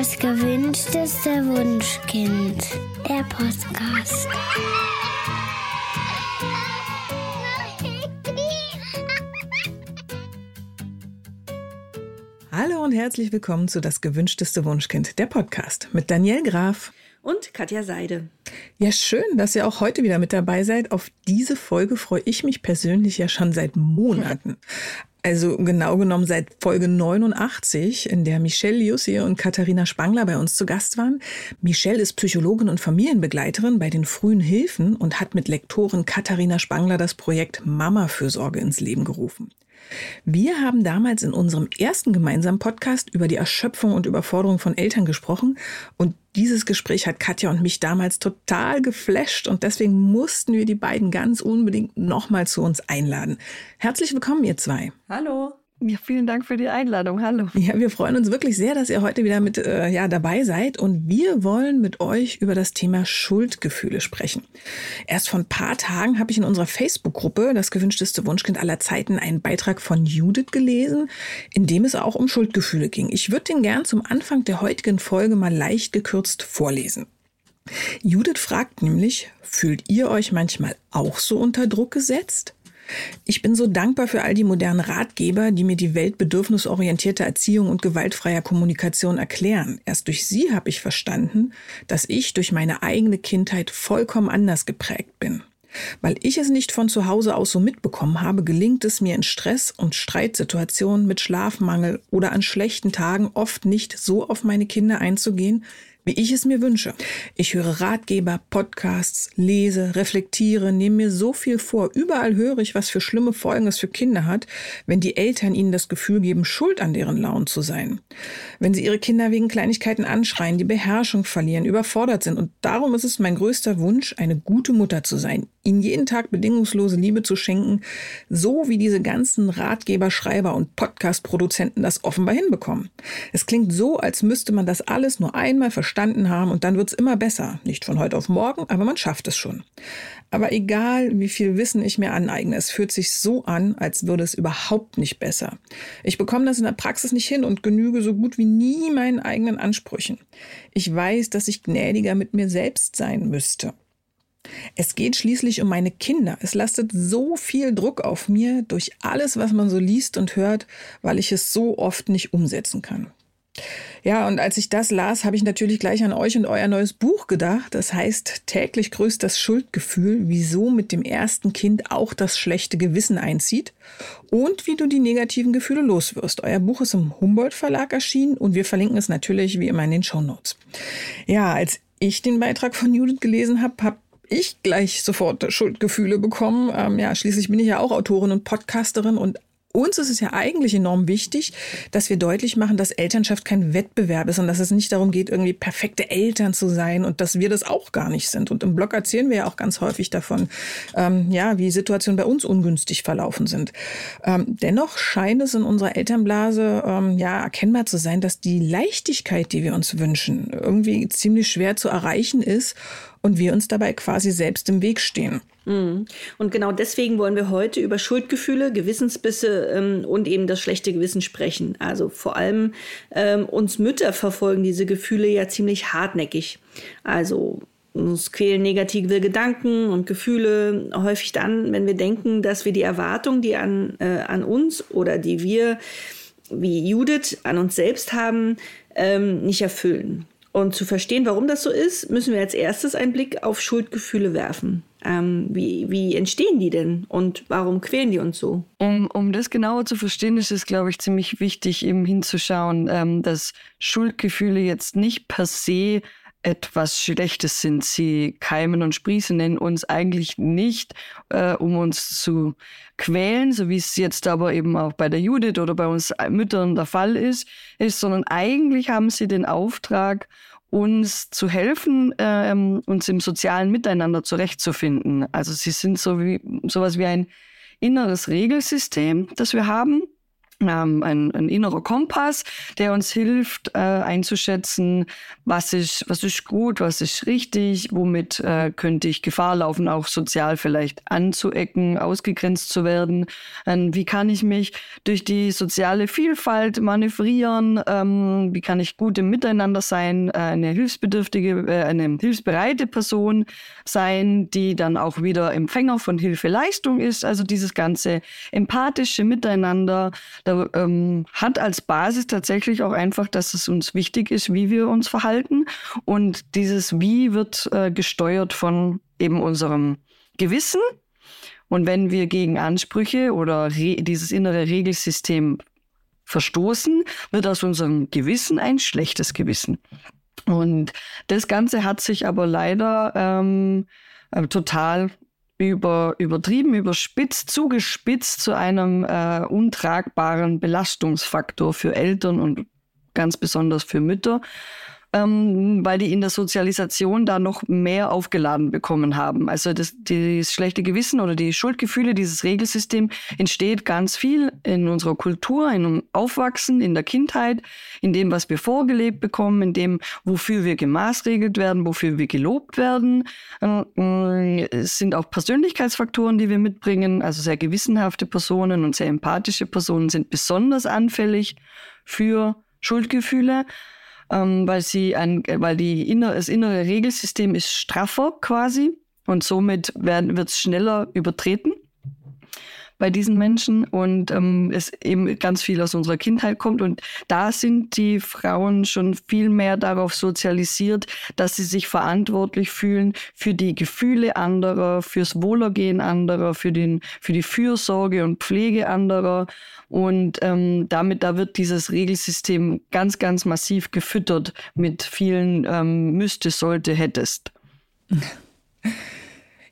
Das gewünschteste Wunschkind. Der Podcast. Hallo und herzlich willkommen zu Das gewünschteste Wunschkind, der Podcast mit Daniel Graf und Katja Seide. Ja, schön, dass ihr auch heute wieder mit dabei seid. Auf diese Folge freue ich mich persönlich ja schon seit Monaten. Also genau genommen seit Folge 89, in der Michelle Jussi und Katharina Spangler bei uns zu Gast waren. Michelle ist Psychologin und Familienbegleiterin bei den frühen Hilfen und hat mit Lektorin Katharina Spangler das Projekt Mama-Fürsorge ins Leben gerufen. Wir haben damals in unserem ersten gemeinsamen Podcast über die Erschöpfung und Überforderung von Eltern gesprochen und dieses Gespräch hat Katja und mich damals total geflasht und deswegen mussten wir die beiden ganz unbedingt nochmal zu uns einladen. Herzlich willkommen, ihr zwei. Hallo. Ja, vielen Dank für die Einladung. Hallo. Ja, wir freuen uns wirklich sehr, dass ihr heute wieder mit äh, ja, dabei seid und wir wollen mit euch über das Thema Schuldgefühle sprechen. Erst vor ein paar Tagen habe ich in unserer Facebook-Gruppe Das gewünschteste Wunschkind aller Zeiten einen Beitrag von Judith gelesen, in dem es auch um Schuldgefühle ging. Ich würde den gern zum Anfang der heutigen Folge mal leicht gekürzt vorlesen. Judith fragt nämlich, fühlt ihr euch manchmal auch so unter Druck gesetzt? Ich bin so dankbar für all die modernen Ratgeber, die mir die Welt bedürfnisorientierter Erziehung und gewaltfreier Kommunikation erklären. Erst durch sie habe ich verstanden, dass ich durch meine eigene Kindheit vollkommen anders geprägt bin. Weil ich es nicht von zu Hause aus so mitbekommen habe, gelingt es mir in Stress- und Streitsituationen mit Schlafmangel oder an schlechten Tagen oft nicht so auf meine Kinder einzugehen, wie ich es mir wünsche. Ich höre Ratgeber, Podcasts, lese, reflektiere, nehme mir so viel vor. Überall höre ich, was für schlimme Folgen es für Kinder hat, wenn die Eltern ihnen das Gefühl geben, schuld an deren Launen zu sein. Wenn sie ihre Kinder wegen Kleinigkeiten anschreien, die Beherrschung verlieren, überfordert sind. Und darum ist es mein größter Wunsch, eine gute Mutter zu sein, ihnen jeden Tag bedingungslose Liebe zu schenken, so wie diese ganzen Ratgeber, Schreiber und Podcast-Produzenten das offenbar hinbekommen. Es klingt so, als müsste man das alles nur einmal verstehen verstanden haben und dann wird es immer besser. Nicht von heute auf morgen, aber man schafft es schon. Aber egal, wie viel Wissen ich mir aneigne, es fühlt sich so an, als würde es überhaupt nicht besser. Ich bekomme das in der Praxis nicht hin und genüge so gut wie nie meinen eigenen Ansprüchen. Ich weiß, dass ich gnädiger mit mir selbst sein müsste. Es geht schließlich um meine Kinder. Es lastet so viel Druck auf mir durch alles, was man so liest und hört, weil ich es so oft nicht umsetzen kann. Ja, und als ich das las, habe ich natürlich gleich an euch und euer neues Buch gedacht. Das heißt, täglich grüßt das Schuldgefühl, wieso mit dem ersten Kind auch das schlechte Gewissen einzieht und wie du die negativen Gefühle loswirst. Euer Buch ist im Humboldt Verlag erschienen und wir verlinken es natürlich wie immer in den Show Notes. Ja, als ich den Beitrag von Judith gelesen habe, habe ich gleich sofort Schuldgefühle bekommen. Ähm, ja, schließlich bin ich ja auch Autorin und Podcasterin und uns ist es ja eigentlich enorm wichtig, dass wir deutlich machen, dass Elternschaft kein Wettbewerb ist und dass es nicht darum geht, irgendwie perfekte Eltern zu sein und dass wir das auch gar nicht sind. Und im Blog erzählen wir ja auch ganz häufig davon, ähm, ja, wie Situationen bei uns ungünstig verlaufen sind. Ähm, dennoch scheint es in unserer Elternblase ähm, ja erkennbar zu sein, dass die Leichtigkeit, die wir uns wünschen, irgendwie ziemlich schwer zu erreichen ist und wir uns dabei quasi selbst im Weg stehen. Mhm. Und genau deswegen wollen wir heute über Schuldgefühle, Gewissensbisse ähm, und eben das schlechte Gewissen sprechen. Also vor allem ähm, uns Mütter verfolgen diese Gefühle ja ziemlich hartnäckig. Also uns quälen negative Gedanken und Gefühle häufig dann, wenn wir denken, dass wir die Erwartungen, die an, äh, an uns oder die wir, wie Judith, an uns selbst haben, ähm, nicht erfüllen. Und zu verstehen, warum das so ist, müssen wir als erstes einen Blick auf Schuldgefühle werfen. Ähm, wie, wie entstehen die denn und warum quälen die uns so? Um, um das genauer zu verstehen, ist es, glaube ich, ziemlich wichtig, eben hinzuschauen, ähm, dass Schuldgefühle jetzt nicht per se etwas Schlechtes sind. Sie keimen und sprießen in uns eigentlich nicht, äh, um uns zu quälen, so wie es jetzt aber eben auch bei der Judith oder bei uns Müttern der Fall ist, ist sondern eigentlich haben sie den Auftrag, uns zu helfen, ähm, uns im sozialen Miteinander zurechtzufinden. Also sie sind so wie sowas wie ein inneres Regelsystem, das wir haben, ähm, ein, ein innerer Kompass, der uns hilft äh, einzuschätzen, was ist, was ist gut, was ist richtig, womit äh, könnte ich Gefahr laufen, auch sozial vielleicht anzuecken, ausgegrenzt zu werden. Ähm, wie kann ich mich durch die soziale Vielfalt manövrieren? Ähm, wie kann ich gut im Miteinander sein, äh, eine hilfsbedürftige, äh, eine hilfsbereite Person sein, die dann auch wieder Empfänger von Hilfeleistung ist? Also dieses ganze empathische Miteinander ähm, hat als Basis tatsächlich auch einfach, dass es uns wichtig ist, wie wir uns verhalten. Und dieses Wie wird äh, gesteuert von eben unserem Gewissen. Und wenn wir gegen Ansprüche oder dieses innere Regelsystem verstoßen, wird aus unserem Gewissen ein schlechtes Gewissen. Und das Ganze hat sich aber leider ähm, äh, total über, übertrieben, überspitzt, zugespitzt zu einem äh, untragbaren Belastungsfaktor für Eltern und ganz besonders für Mütter ähm, weil die in der Sozialisation da noch mehr aufgeladen bekommen haben. Also das, das schlechte Gewissen oder die Schuldgefühle, dieses Regelsystem entsteht ganz viel in unserer Kultur, in dem Aufwachsen, in der Kindheit, in dem, was wir vorgelebt bekommen, in dem, wofür wir gemaßregelt werden, wofür wir gelobt werden. Äh, es sind auch Persönlichkeitsfaktoren, die wir mitbringen. Also sehr gewissenhafte Personen und sehr empathische Personen sind besonders anfällig für Schuldgefühle ähm, weil sie ein, weil die inner, das innere Regelsystem ist straffer quasi und somit wird es schneller übertreten bei diesen Menschen und ähm, es eben ganz viel aus unserer Kindheit kommt. Und da sind die Frauen schon viel mehr darauf sozialisiert, dass sie sich verantwortlich fühlen für die Gefühle anderer, fürs Wohlergehen anderer, für, den, für die Fürsorge und Pflege anderer. Und ähm, damit, da wird dieses Regelsystem ganz, ganz massiv gefüttert mit vielen ähm, müsste, sollte, hättest.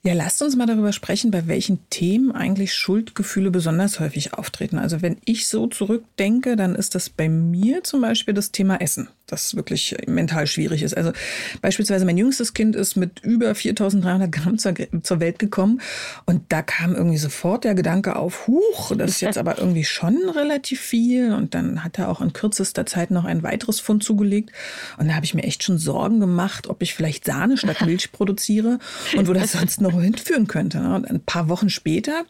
Ja, lasst uns mal darüber sprechen, bei welchen Themen eigentlich Schuldgefühle besonders häufig auftreten. Also wenn ich so zurückdenke, dann ist das bei mir zum Beispiel das Thema Essen das wirklich mental schwierig ist. Also beispielsweise mein jüngstes Kind ist mit über 4300 Gramm zur, zur Welt gekommen und da kam irgendwie sofort der Gedanke auf, huch, das ist jetzt aber irgendwie schon relativ viel und dann hat er auch in kürzester Zeit noch ein weiteres Fund zugelegt und da habe ich mir echt schon Sorgen gemacht, ob ich vielleicht Sahne statt Milch produziere und wo das sonst noch hinführen könnte. Und ein paar Wochen später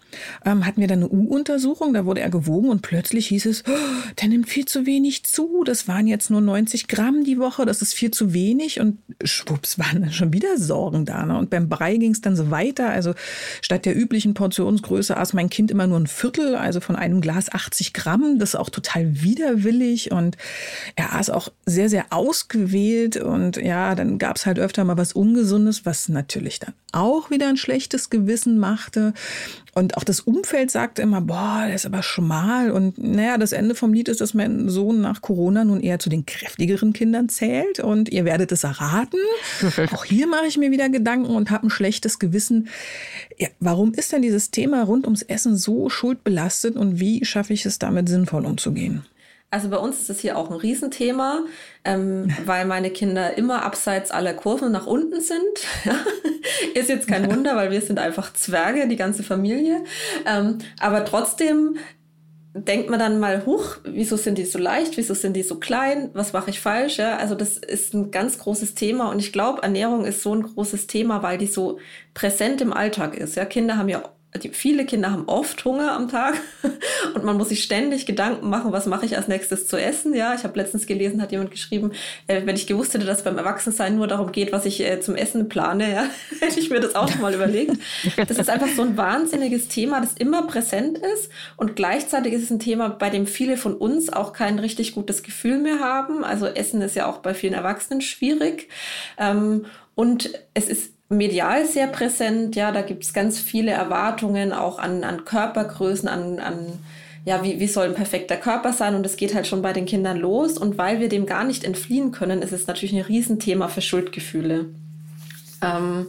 ähm, hatten wir dann eine U-Untersuchung, da wurde er gewogen und plötzlich hieß es, oh, der nimmt viel zu wenig zu, das waren jetzt nur 90 Gramm die Woche, das ist viel zu wenig und schwupps waren dann schon wieder Sorgen da. Ne? Und beim Brei ging es dann so weiter. Also statt der üblichen Portionsgröße aß mein Kind immer nur ein Viertel, also von einem Glas 80 Gramm. Das ist auch total widerwillig und er aß auch sehr, sehr ausgewählt und ja, dann gab es halt öfter mal was Ungesundes, was natürlich dann auch wieder ein schlechtes Gewissen machte. Und auch das Umfeld sagte immer, boah, der ist aber schmal. Und naja, das Ende vom Lied ist, dass mein Sohn nach Corona nun eher zu den kräftigeren Kindern zählt. Und ihr werdet es erraten. auch hier mache ich mir wieder Gedanken und habe ein schlechtes Gewissen. Ja, warum ist denn dieses Thema rund ums Essen so schuldbelastet und wie schaffe ich es damit sinnvoll umzugehen? Also bei uns ist das hier auch ein Riesenthema, ähm, weil meine Kinder immer abseits aller Kurven nach unten sind. ist jetzt kein Wunder, weil wir sind einfach Zwerge, die ganze Familie. Ähm, aber trotzdem denkt man dann mal, huch, wieso sind die so leicht, wieso sind die so klein, was mache ich falsch? Ja, also das ist ein ganz großes Thema und ich glaube, Ernährung ist so ein großes Thema, weil die so präsent im Alltag ist. Ja, Kinder haben ja die, viele Kinder haben oft Hunger am Tag und man muss sich ständig Gedanken machen, was mache ich als nächstes zu essen. Ja, ich habe letztens gelesen, hat jemand geschrieben, äh, wenn ich gewusst hätte, dass beim Erwachsensein nur darum geht, was ich äh, zum Essen plane, ja, hätte ich mir das auch schon mal überlegt. Das ist einfach so ein wahnsinniges Thema, das immer präsent ist und gleichzeitig ist es ein Thema, bei dem viele von uns auch kein richtig gutes Gefühl mehr haben. Also Essen ist ja auch bei vielen Erwachsenen schwierig ähm, und es ist medial sehr präsent. Ja, da gibt es ganz viele Erwartungen auch an, an Körpergrößen, an, an ja, wie, wie soll ein perfekter Körper sein? Und es geht halt schon bei den Kindern los. Und weil wir dem gar nicht entfliehen können, ist es natürlich ein Riesenthema für Schuldgefühle. Ähm,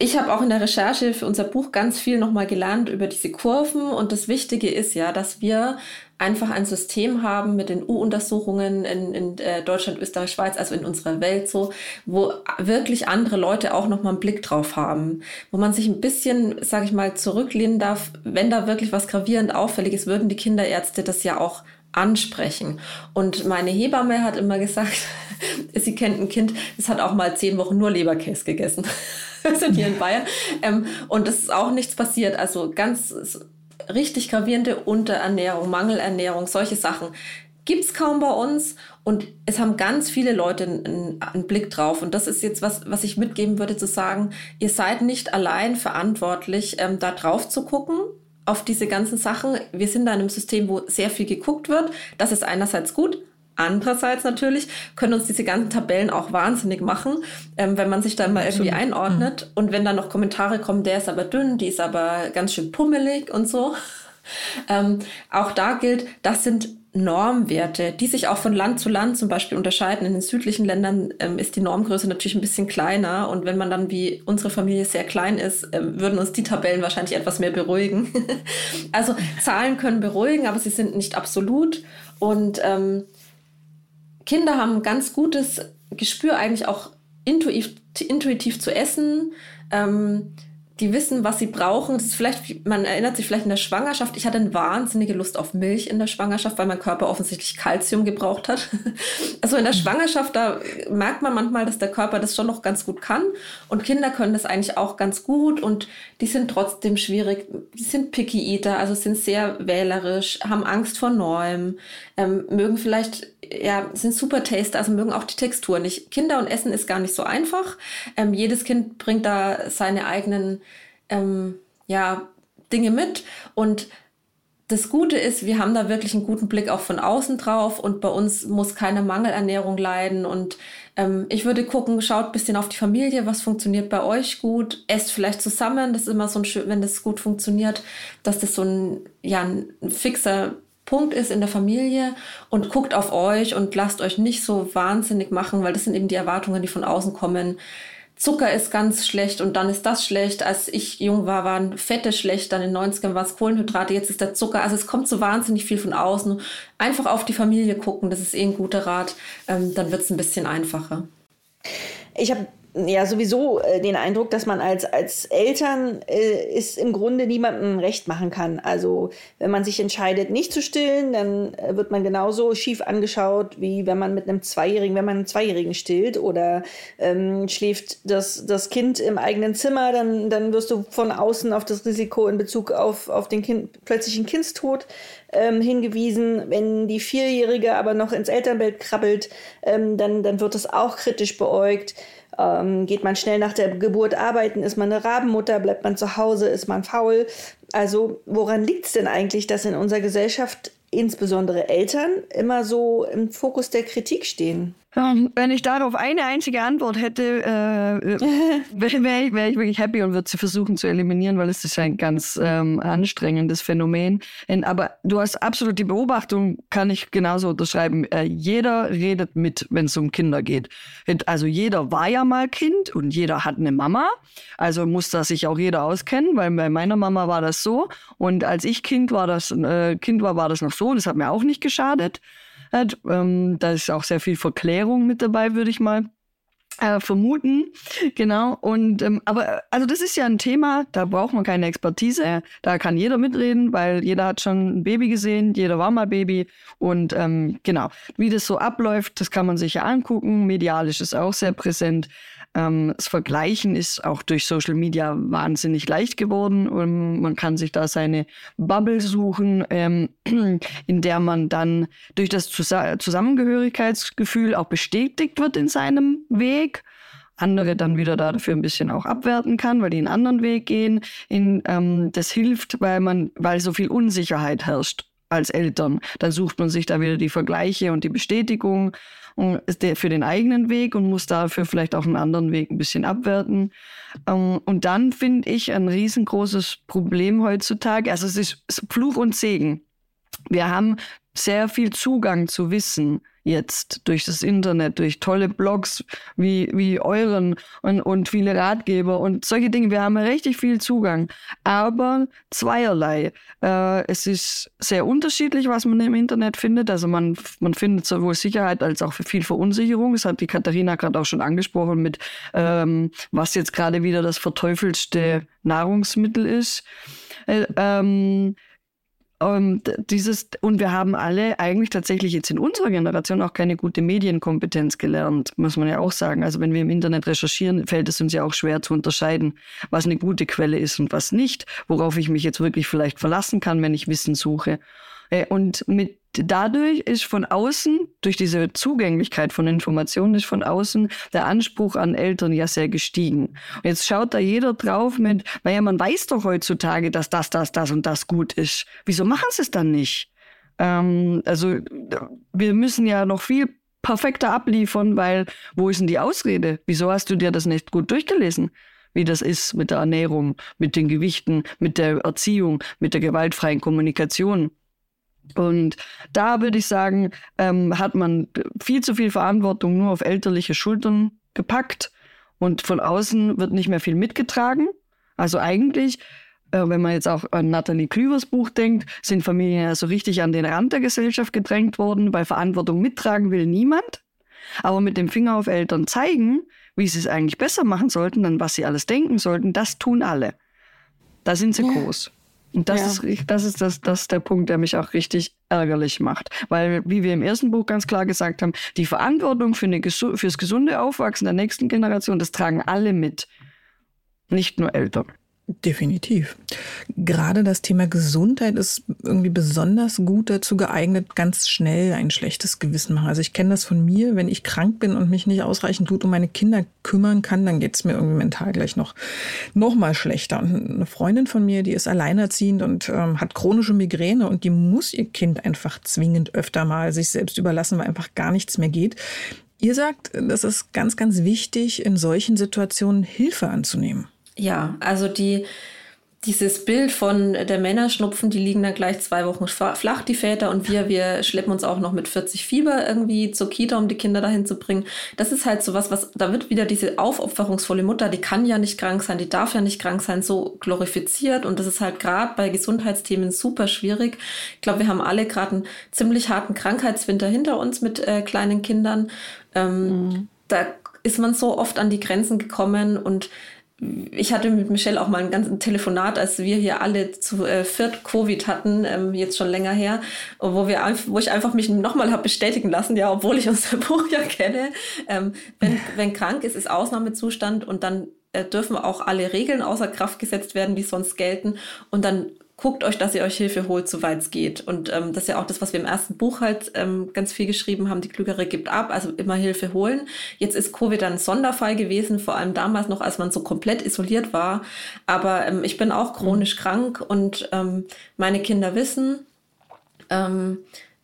ich habe auch in der Recherche für unser Buch ganz viel nochmal gelernt über diese Kurven. Und das Wichtige ist ja, dass wir einfach ein System haben mit den U-Untersuchungen in, in äh, Deutschland, Österreich, Schweiz, also in unserer Welt so, wo wirklich andere Leute auch nochmal einen Blick drauf haben, wo man sich ein bisschen, sage ich mal, zurücklehnen darf. Wenn da wirklich was gravierend auffällig ist, würden die Kinderärzte das ja auch ansprechen. Und meine Hebamme hat immer gesagt, sie kennt ein Kind, das hat auch mal zehn Wochen nur Leberkäse gegessen. Wir sind hier in Bayern. Ähm, und es ist auch nichts passiert. Also ganz richtig gravierende Unterernährung, Mangelernährung, solche Sachen gibt es kaum bei uns. Und es haben ganz viele Leute einen, einen, Blick drauf. Und das ist jetzt was, was ich mitgeben würde, zu sagen, ihr seid nicht allein verantwortlich, ähm, da drauf zu gucken auf diese ganzen Sachen. Wir sind da in einem System, wo sehr viel geguckt wird. Das ist einerseits gut. Andererseits natürlich können uns diese ganzen Tabellen auch wahnsinnig machen, ähm, wenn man sich dann mal irgendwie einordnet mhm. und wenn dann noch Kommentare kommen, der ist aber dünn, die ist aber ganz schön pummelig und so. Ähm, auch da gilt, das sind Normwerte, die sich auch von Land zu Land zum Beispiel unterscheiden. In den südlichen Ländern ähm, ist die Normgröße natürlich ein bisschen kleiner und wenn man dann wie unsere Familie sehr klein ist, ähm, würden uns die Tabellen wahrscheinlich etwas mehr beruhigen. also Zahlen können beruhigen, aber sie sind nicht absolut und ähm, Kinder haben ein ganz gutes Gespür eigentlich auch intuitiv, intuitiv zu essen. Ähm, die wissen, was sie brauchen. Das ist vielleicht, man erinnert sich vielleicht in der Schwangerschaft. Ich hatte eine wahnsinnige Lust auf Milch in der Schwangerschaft, weil mein Körper offensichtlich Kalzium gebraucht hat. Also in der. Schwangerschaft, da merkt man manchmal, dass der Körper das schon noch ganz gut kann. Und Kinder können das eigentlich auch ganz gut und die sind trotzdem schwierig. Die sind Picky Eater, also sind sehr wählerisch, haben Angst vor Neuem, ähm, mögen vielleicht, ja, sind super Taster, also mögen auch die Textur nicht. Kinder und Essen ist gar nicht so einfach. Ähm, jedes Kind bringt da seine eigenen ähm, ja, Dinge mit. Und das Gute ist, wir haben da wirklich einen guten Blick auch von außen drauf und bei uns muss keine Mangelernährung leiden. Und ähm, ich würde gucken, schaut ein bisschen auf die Familie, was funktioniert bei euch gut, esst vielleicht zusammen. Das ist immer so ein schön, wenn das gut funktioniert, dass das so ein, ja, ein fixer Punkt ist in der Familie und guckt auf euch und lasst euch nicht so wahnsinnig machen, weil das sind eben die Erwartungen, die von außen kommen Zucker ist ganz schlecht und dann ist das schlecht. Als ich jung war, waren Fette schlecht, dann in den 90ern war es Kohlenhydrate, jetzt ist der Zucker. Also es kommt so wahnsinnig viel von außen. Einfach auf die Familie gucken, das ist eh ein guter Rat. Ähm, dann wird es ein bisschen einfacher. Ich habe ja sowieso äh, den Eindruck, dass man als, als Eltern äh, es im Grunde niemandem recht machen kann. Also wenn man sich entscheidet, nicht zu stillen, dann äh, wird man genauso schief angeschaut, wie wenn man mit einem Zweijährigen, wenn man einen Zweijährigen stillt oder ähm, schläft das, das Kind im eigenen Zimmer, dann, dann wirst du von außen auf das Risiko in Bezug auf, auf den kind, plötzlichen Kindstod ähm, hingewiesen. Wenn die Vierjährige aber noch ins Elternbett krabbelt, ähm, dann, dann wird es auch kritisch beäugt. Ähm, geht man schnell nach der Geburt arbeiten? Ist man eine Rabenmutter? Bleibt man zu Hause? Ist man faul? Also woran liegt es denn eigentlich, dass in unserer Gesellschaft insbesondere Eltern immer so im Fokus der Kritik stehen? Ähm, wenn ich darauf eine einzige Antwort hätte, äh, äh wäre ich, wär ich, wirklich happy und würde sie versuchen zu eliminieren, weil es ist ein ganz ähm, anstrengendes Phänomen. Aber du hast absolut die Beobachtung, kann ich genauso unterschreiben. Äh, jeder redet mit, wenn es um Kinder geht. Also jeder war ja mal Kind und jeder hat eine Mama. Also muss da sich auch jeder auskennen, weil bei meiner Mama war das so. Und als ich Kind war, das äh, Kind war, war das noch so. Das hat mir auch nicht geschadet hat. Ähm, da ist auch sehr viel Verklärung mit dabei, würde ich mal äh, vermuten, genau. Und ähm, aber also das ist ja ein Thema, da braucht man keine Expertise, da kann jeder mitreden, weil jeder hat schon ein Baby gesehen, jeder war mal Baby und ähm, genau, wie das so abläuft, das kann man sich ja angucken. Medialisch ist auch sehr präsent. Ähm, das Vergleichen ist auch durch Social Media wahnsinnig leicht geworden und man kann sich da seine Bubble suchen, ähm, in der man dann durch das Zus Zusammengehörigkeitsgefühl auch bestätigt wird in seinem Weg andere dann wieder dafür ein bisschen auch abwerten kann, weil die einen anderen Weg gehen. In, ähm, das hilft, weil man, weil so viel Unsicherheit herrscht als Eltern. Dann sucht man sich da wieder die Vergleiche und die Bestätigung für den eigenen Weg und muss dafür vielleicht auch einen anderen Weg ein bisschen abwerten. Ähm, und dann finde ich ein riesengroßes Problem heutzutage, also es ist Fluch und Segen. Wir haben sehr viel Zugang zu Wissen jetzt durch das Internet, durch tolle Blogs wie, wie euren und, und viele Ratgeber und solche Dinge. Wir haben richtig viel Zugang, aber zweierlei. Äh, es ist sehr unterschiedlich, was man im Internet findet. Also man, man findet sowohl Sicherheit als auch viel Verunsicherung. Das hat die Katharina gerade auch schon angesprochen mit, ähm, was jetzt gerade wieder das verteufelste Nahrungsmittel ist. Äh, ähm, und dieses, und wir haben alle eigentlich tatsächlich jetzt in unserer Generation auch keine gute Medienkompetenz gelernt, muss man ja auch sagen. Also wenn wir im Internet recherchieren, fällt es uns ja auch schwer zu unterscheiden, was eine gute Quelle ist und was nicht, worauf ich mich jetzt wirklich vielleicht verlassen kann, wenn ich Wissen suche. Äh, und mit dadurch ist von außen, durch diese Zugänglichkeit von Informationen, ist von außen der Anspruch an Eltern ja sehr gestiegen. Und jetzt schaut da jeder drauf mit, naja, man weiß doch heutzutage, dass das, das, das und das gut ist. Wieso machen sie es dann nicht? Ähm, also wir müssen ja noch viel perfekter abliefern, weil wo ist denn die Ausrede? Wieso hast du dir das nicht gut durchgelesen? wie das ist mit der Ernährung, mit den Gewichten, mit der Erziehung, mit der gewaltfreien Kommunikation. Und da würde ich sagen, ähm, hat man viel zu viel Verantwortung nur auf elterliche Schultern gepackt und von außen wird nicht mehr viel mitgetragen. Also eigentlich, äh, wenn man jetzt auch an Nathalie Klüvers Buch denkt, sind Familien ja so richtig an den Rand der Gesellschaft gedrängt worden, weil Verantwortung mittragen will niemand. Aber mit dem Finger auf Eltern zeigen, wie sie es eigentlich besser machen sollten, dann was sie alles denken sollten, das tun alle. Da sind sie ja. groß. Und das, ja. ist, das ist das, das ist der Punkt, der mich auch richtig ärgerlich macht. Weil, wie wir im ersten Buch ganz klar gesagt haben, die Verantwortung für eine, fürs gesunde Aufwachsen der nächsten Generation, das tragen alle mit. Nicht nur Eltern. Definitiv. Gerade das Thema Gesundheit ist irgendwie besonders gut dazu geeignet, ganz schnell ein schlechtes Gewissen machen. Also ich kenne das von mir, wenn ich krank bin und mich nicht ausreichend gut um meine Kinder kümmern kann, dann geht es mir irgendwie mental gleich noch, noch mal schlechter. Und eine Freundin von mir, die ist alleinerziehend und ähm, hat chronische Migräne und die muss ihr Kind einfach zwingend öfter mal sich selbst überlassen, weil einfach gar nichts mehr geht. Ihr sagt, das ist ganz, ganz wichtig, in solchen Situationen Hilfe anzunehmen. Ja, also die, dieses Bild von der Männerschnupfen, die liegen dann gleich zwei Wochen flach, die Väter, und wir, wir schleppen uns auch noch mit 40 Fieber irgendwie zur Kita, um die Kinder dahin zu bringen. Das ist halt so was, was, da wird wieder diese aufopferungsvolle Mutter, die kann ja nicht krank sein, die darf ja nicht krank sein, so glorifiziert. Und das ist halt gerade bei Gesundheitsthemen super schwierig. Ich glaube, wir haben alle gerade einen ziemlich harten Krankheitswinter hinter uns mit äh, kleinen Kindern. Ähm, mhm. Da ist man so oft an die Grenzen gekommen und ich hatte mit Michelle auch mal ein ganzes Telefonat, als wir hier alle zu äh, viert Covid hatten, ähm, jetzt schon länger her, wo wir wo ich einfach mich nochmal habe bestätigen lassen, ja, obwohl ich unser Buch ja kenne, ähm, wenn, wenn krank ist, ist Ausnahmezustand und dann äh, dürfen auch alle Regeln außer Kraft gesetzt werden, die sonst gelten. Und dann guckt euch, dass ihr euch Hilfe holt, soweit es geht. Und ähm, das ist ja auch das, was wir im ersten Buch halt ähm, ganz viel geschrieben haben. Die Klügere gibt ab, also immer Hilfe holen. Jetzt ist Covid ein Sonderfall gewesen, vor allem damals noch, als man so komplett isoliert war. Aber ähm, ich bin auch chronisch mhm. krank und ähm, meine Kinder wissen, ähm,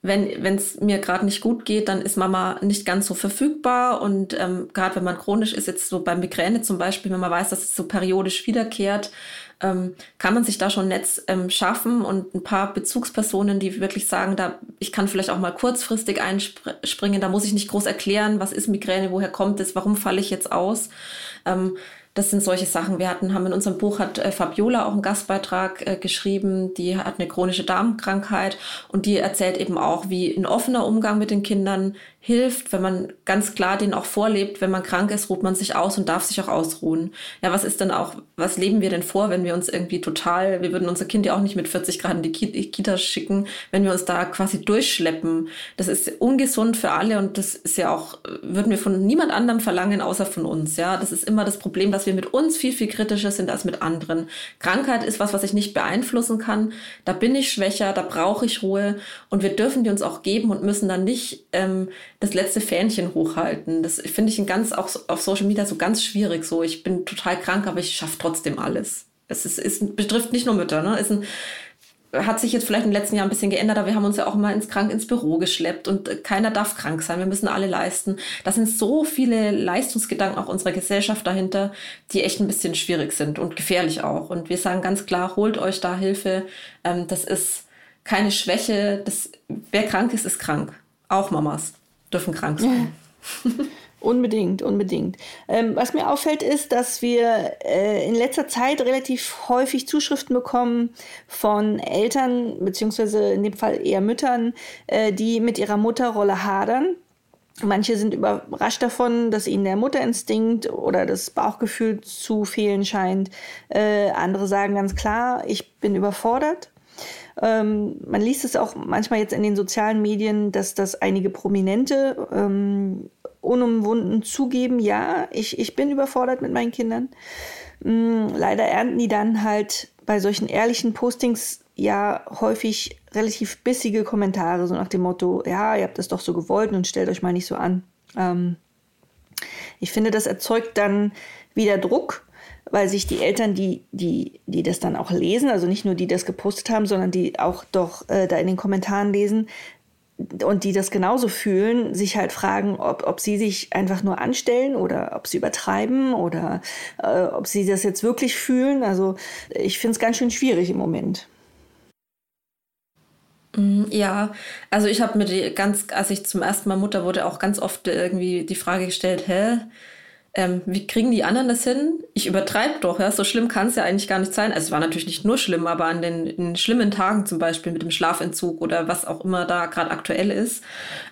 wenn es mir gerade nicht gut geht, dann ist Mama nicht ganz so verfügbar. Und ähm, gerade wenn man chronisch ist, jetzt so bei Migräne zum Beispiel, wenn man weiß, dass es so periodisch wiederkehrt, ähm, kann man sich da schon ein Netz ähm, schaffen und ein paar Bezugspersonen, die wirklich sagen, da ich kann vielleicht auch mal kurzfristig einspringen, da muss ich nicht groß erklären, was ist Migräne, woher kommt es, warum falle ich jetzt aus. Ähm, das sind solche Sachen. Wir hatten, haben in unserem Buch hat äh, Fabiola auch einen Gastbeitrag äh, geschrieben, die hat eine chronische Darmkrankheit und die erzählt eben auch, wie ein offener Umgang mit den Kindern hilft, wenn man ganz klar den auch vorlebt, wenn man krank ist, ruht man sich aus und darf sich auch ausruhen. Ja, was ist denn auch, was leben wir denn vor, wenn wir uns irgendwie total, wir würden unser Kind ja auch nicht mit 40 Grad in die Kita schicken, wenn wir uns da quasi durchschleppen. Das ist ungesund für alle und das ist ja auch, würden wir von niemand anderem verlangen, außer von uns. Ja, das ist immer das Problem, dass wir mit uns viel, viel kritischer sind als mit anderen. Krankheit ist was, was ich nicht beeinflussen kann. Da bin ich schwächer, da brauche ich Ruhe und wir dürfen die uns auch geben und müssen dann nicht ähm, das letzte Fähnchen hochhalten. Das finde ich ganz, auch auf Social Media so ganz schwierig. So, ich bin total krank, aber ich schaffe trotzdem alles. Es ist, ist, betrifft nicht nur Mütter, ne? Ist ein, hat sich jetzt vielleicht den letzten Jahren ein bisschen geändert, aber wir haben uns ja auch mal ins krank ins Büro geschleppt und keiner darf krank sein. Wir müssen alle leisten. Da sind so viele Leistungsgedanken auch unserer Gesellschaft dahinter, die echt ein bisschen schwierig sind und gefährlich auch. Und wir sagen ganz klar, holt euch da Hilfe. Ähm, das ist keine Schwäche. Das, wer krank ist, ist krank. Auch Mamas dürfen krank sein. Unbedingt, unbedingt. Ähm, was mir auffällt, ist, dass wir äh, in letzter Zeit relativ häufig Zuschriften bekommen von Eltern, beziehungsweise in dem Fall eher Müttern, äh, die mit ihrer Mutterrolle hadern. Manche sind überrascht davon, dass ihnen der Mutterinstinkt oder das Bauchgefühl zu fehlen scheint. Äh, andere sagen ganz klar, ich bin überfordert. Ähm, man liest es auch manchmal jetzt in den sozialen Medien, dass das einige Prominente ähm, unumwunden zugeben, ja, ich, ich bin überfordert mit meinen Kindern. Ähm, leider ernten die dann halt bei solchen ehrlichen Postings ja häufig relativ bissige Kommentare, so nach dem Motto, ja, ihr habt das doch so gewollt und stellt euch mal nicht so an. Ähm, ich finde, das erzeugt dann wieder Druck weil sich die Eltern, die, die, die das dann auch lesen, also nicht nur die das gepostet haben, sondern die auch doch äh, da in den Kommentaren lesen und die das genauso fühlen, sich halt fragen, ob, ob sie sich einfach nur anstellen oder ob sie übertreiben oder äh, ob sie das jetzt wirklich fühlen. Also ich finde es ganz schön schwierig im Moment. Mm, ja, also ich habe mir die ganz, als ich zum ersten Mal Mutter wurde, auch ganz oft irgendwie die Frage gestellt, hä, ähm, wie kriegen die anderen das hin? Ich übertreibe doch, ja. So schlimm kann es ja eigentlich gar nicht sein. Also es war natürlich nicht nur schlimm, aber an den, den schlimmen Tagen zum Beispiel mit dem Schlafentzug oder was auch immer da gerade aktuell ist.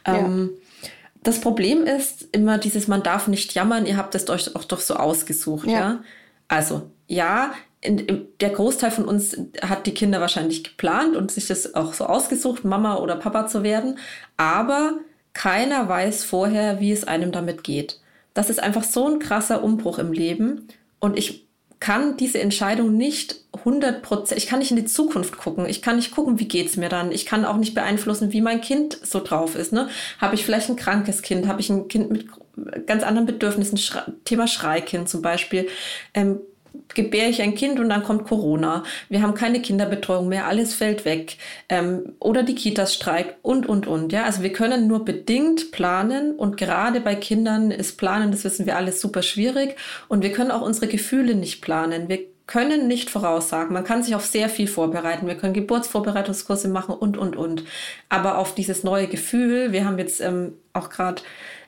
Ähm, ja. Das Problem ist immer dieses, man darf nicht jammern, ihr habt es euch auch doch so ausgesucht, ja. ja? Also, ja, der Großteil von uns hat die Kinder wahrscheinlich geplant und sich das auch so ausgesucht, Mama oder Papa zu werden. Aber keiner weiß vorher, wie es einem damit geht. Das ist einfach so ein krasser Umbruch im Leben. Und ich kann diese Entscheidung nicht 100 Prozent, ich kann nicht in die Zukunft gucken. Ich kann nicht gucken, wie geht's mir dann. Ich kann auch nicht beeinflussen, wie mein Kind so drauf ist. Ne? Habe ich vielleicht ein krankes Kind? Habe ich ein Kind mit ganz anderen Bedürfnissen? Schre Thema Schreikind zum Beispiel. Ähm, gebäre ich ein Kind und dann kommt Corona. Wir haben keine Kinderbetreuung mehr, alles fällt weg. Ähm, oder die Kitas streikt und, und, und. Ja, also wir können nur bedingt planen und gerade bei Kindern ist Planen, das wissen wir alles, super schwierig und wir können auch unsere Gefühle nicht planen. Wir können nicht voraussagen. Man kann sich auf sehr viel vorbereiten. Wir können Geburtsvorbereitungskurse machen und, und, und. Aber auf dieses neue Gefühl, wir haben jetzt ähm, auch gerade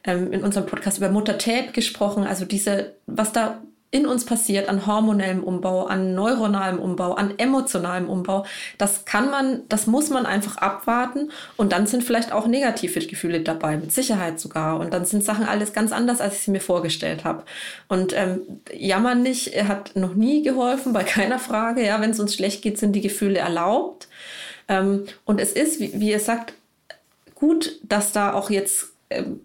ähm, in unserem Podcast über Mutter Tape gesprochen, also diese, was da in uns passiert an hormonellem Umbau, an neuronalem Umbau, an emotionalem Umbau, das kann man, das muss man einfach abwarten und dann sind vielleicht auch negative Gefühle dabei, mit Sicherheit sogar. Und dann sind Sachen alles ganz anders, als ich sie mir vorgestellt habe. Und ähm, jammern nicht hat noch nie geholfen, bei keiner Frage. Ja, wenn es uns schlecht geht, sind die Gefühle erlaubt. Ähm, und es ist, wie, wie ihr sagt, gut, dass da auch jetzt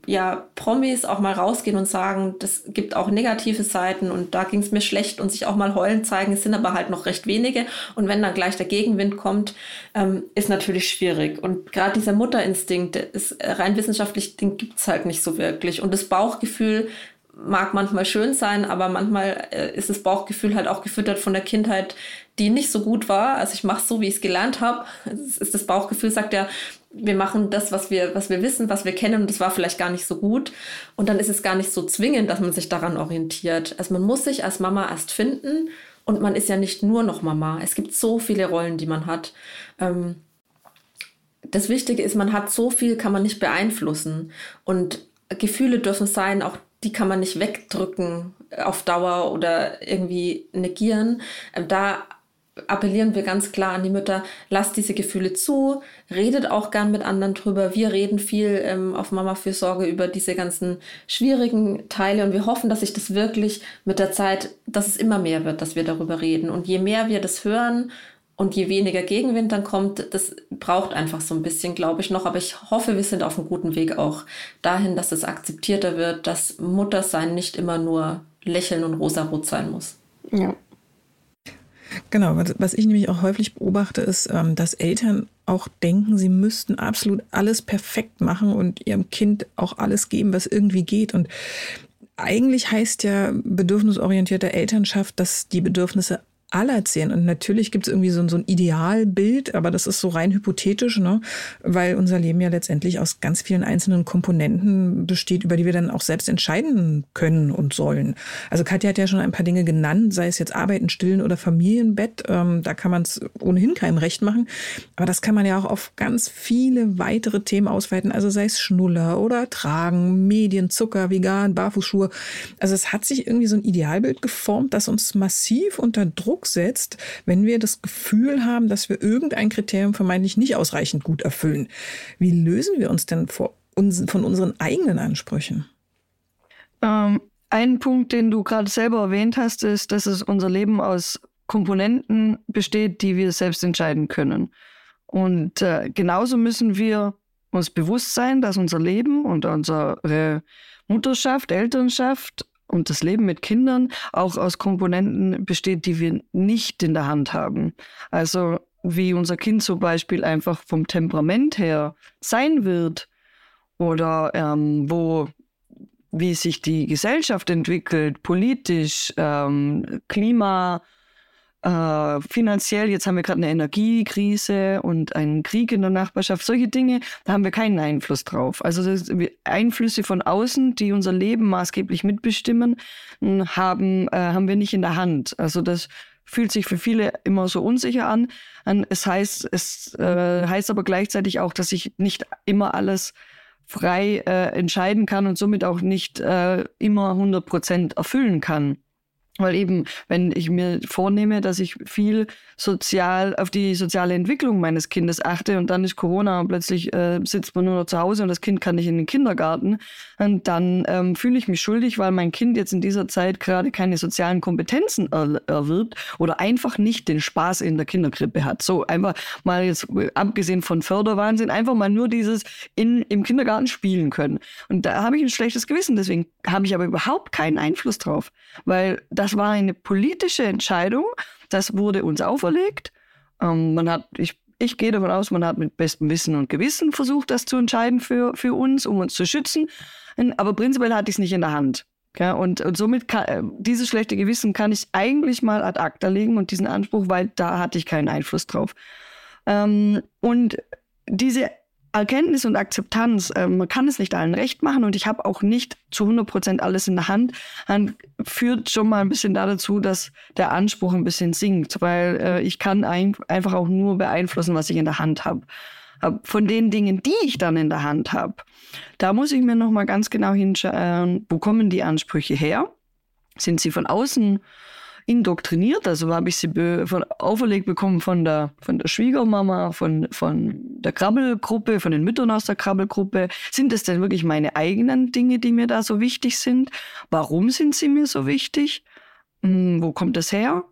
ja, Promis auch mal rausgehen und sagen, das gibt auch negative Seiten und da ging es mir schlecht und sich auch mal heulen zeigen. Es sind aber halt noch recht wenige. Und wenn dann gleich der Gegenwind kommt, ähm, ist natürlich schwierig. Und gerade dieser Mutterinstinkt ist rein wissenschaftlich, den gibt es halt nicht so wirklich. Und das Bauchgefühl mag manchmal schön sein, aber manchmal äh, ist das Bauchgefühl halt auch gefüttert von der Kindheit, die nicht so gut war. Also ich mache so, wie ich es gelernt habe. Es ist das Bauchgefühl, sagt ja, wir machen das, was wir, was wir wissen, was wir kennen, und das war vielleicht gar nicht so gut. Und dann ist es gar nicht so zwingend, dass man sich daran orientiert. Also man muss sich als Mama erst finden und man ist ja nicht nur noch Mama. Es gibt so viele Rollen, die man hat. Ähm, das Wichtige ist, man hat so viel, kann man nicht beeinflussen. Und Gefühle dürfen sein, auch die kann man nicht wegdrücken auf Dauer oder irgendwie negieren. Ähm, da appellieren wir ganz klar an die Mütter, lasst diese Gefühle zu, redet auch gern mit anderen drüber. Wir reden viel ähm, auf Mama Fürsorge über diese ganzen schwierigen Teile und wir hoffen, dass sich das wirklich mit der Zeit, dass es immer mehr wird, dass wir darüber reden. Und je mehr wir das hören und je weniger Gegenwind dann kommt, das braucht einfach so ein bisschen, glaube ich, noch. Aber ich hoffe, wir sind auf einem guten Weg auch dahin, dass es akzeptierter wird, dass Muttersein nicht immer nur lächeln und rosarot sein muss. Ja. Genau, was ich nämlich auch häufig beobachte, ist, ähm, dass Eltern auch denken, sie müssten absolut alles perfekt machen und ihrem Kind auch alles geben, was irgendwie geht. Und eigentlich heißt ja bedürfnisorientierte Elternschaft, dass die Bedürfnisse alle erzählen. Und natürlich gibt es irgendwie so, so ein Idealbild, aber das ist so rein hypothetisch, ne? weil unser Leben ja letztendlich aus ganz vielen einzelnen Komponenten besteht, über die wir dann auch selbst entscheiden können und sollen. Also Katja hat ja schon ein paar Dinge genannt, sei es jetzt Arbeiten, Stillen oder Familienbett. Ähm, da kann man es ohnehin keinem recht machen. Aber das kann man ja auch auf ganz viele weitere Themen ausweiten. Also sei es Schnuller oder Tragen, Medien, Zucker, vegan, Barfußschuhe. Also es hat sich irgendwie so ein Idealbild geformt, das uns massiv unter Druck Druck setzt, wenn wir das Gefühl haben, dass wir irgendein Kriterium vermeintlich nicht ausreichend gut erfüllen. Wie lösen wir uns denn uns, von unseren eigenen Ansprüchen? Ähm, ein Punkt, den du gerade selber erwähnt hast, ist, dass es unser Leben aus Komponenten besteht, die wir selbst entscheiden können. Und äh, genauso müssen wir uns bewusst sein, dass unser Leben und unsere Mutterschaft, Elternschaft und das Leben mit Kindern auch aus Komponenten besteht, die wir nicht in der Hand haben. Also wie unser Kind zum Beispiel einfach vom Temperament her sein wird oder ähm, wo wie sich die Gesellschaft entwickelt, politisch, ähm, Klima, äh, finanziell, jetzt haben wir gerade eine Energiekrise und einen Krieg in der Nachbarschaft, solche Dinge, da haben wir keinen Einfluss drauf. Also Einflüsse von außen, die unser Leben maßgeblich mitbestimmen, haben, äh, haben wir nicht in der Hand. Also das fühlt sich für viele immer so unsicher an. Es heißt, es äh, heißt aber gleichzeitig auch, dass ich nicht immer alles frei äh, entscheiden kann und somit auch nicht äh, immer 100 Prozent erfüllen kann. Weil eben, wenn ich mir vornehme, dass ich viel sozial auf die soziale Entwicklung meines Kindes achte und dann ist Corona und plötzlich äh, sitzt man nur noch zu Hause und das Kind kann nicht in den Kindergarten, und dann ähm, fühle ich mich schuldig, weil mein Kind jetzt in dieser Zeit gerade keine sozialen Kompetenzen er erwirbt oder einfach nicht den Spaß in der Kinderkrippe hat. So einfach mal jetzt abgesehen von Förderwahnsinn, einfach mal nur dieses in, im Kindergarten spielen können. Und da habe ich ein schlechtes Gewissen, deswegen habe ich aber überhaupt keinen Einfluss drauf, weil das das war eine politische Entscheidung. Das wurde uns auferlegt. Ähm, man hat, ich, ich gehe davon aus, man hat mit bestem Wissen und Gewissen versucht, das zu entscheiden für, für uns, um uns zu schützen. Aber prinzipiell hatte ich es nicht in der Hand. Ja, und, und somit kann, äh, dieses schlechte Gewissen kann ich eigentlich mal ad acta legen und diesen Anspruch, weil da hatte ich keinen Einfluss drauf. Ähm, und diese Erkenntnis und Akzeptanz, äh, man kann es nicht allen recht machen und ich habe auch nicht zu 100 Prozent alles in der Hand, dann führt schon mal ein bisschen dazu, dass der Anspruch ein bisschen sinkt, weil äh, ich kann ein, einfach auch nur beeinflussen, was ich in der Hand habe. Von den Dingen, die ich dann in der Hand habe, da muss ich mir noch mal ganz genau hinschauen, wo kommen die Ansprüche her? Sind sie von außen indoktriniert. Also habe ich sie von, auferlegt bekommen von der, von der Schwiegermama, von, von der Krabbelgruppe, von den Müttern aus der Krabbelgruppe. Sind es denn wirklich meine eigenen Dinge, die mir da so wichtig sind? Warum sind sie mir so wichtig? Hm, wo kommt das her?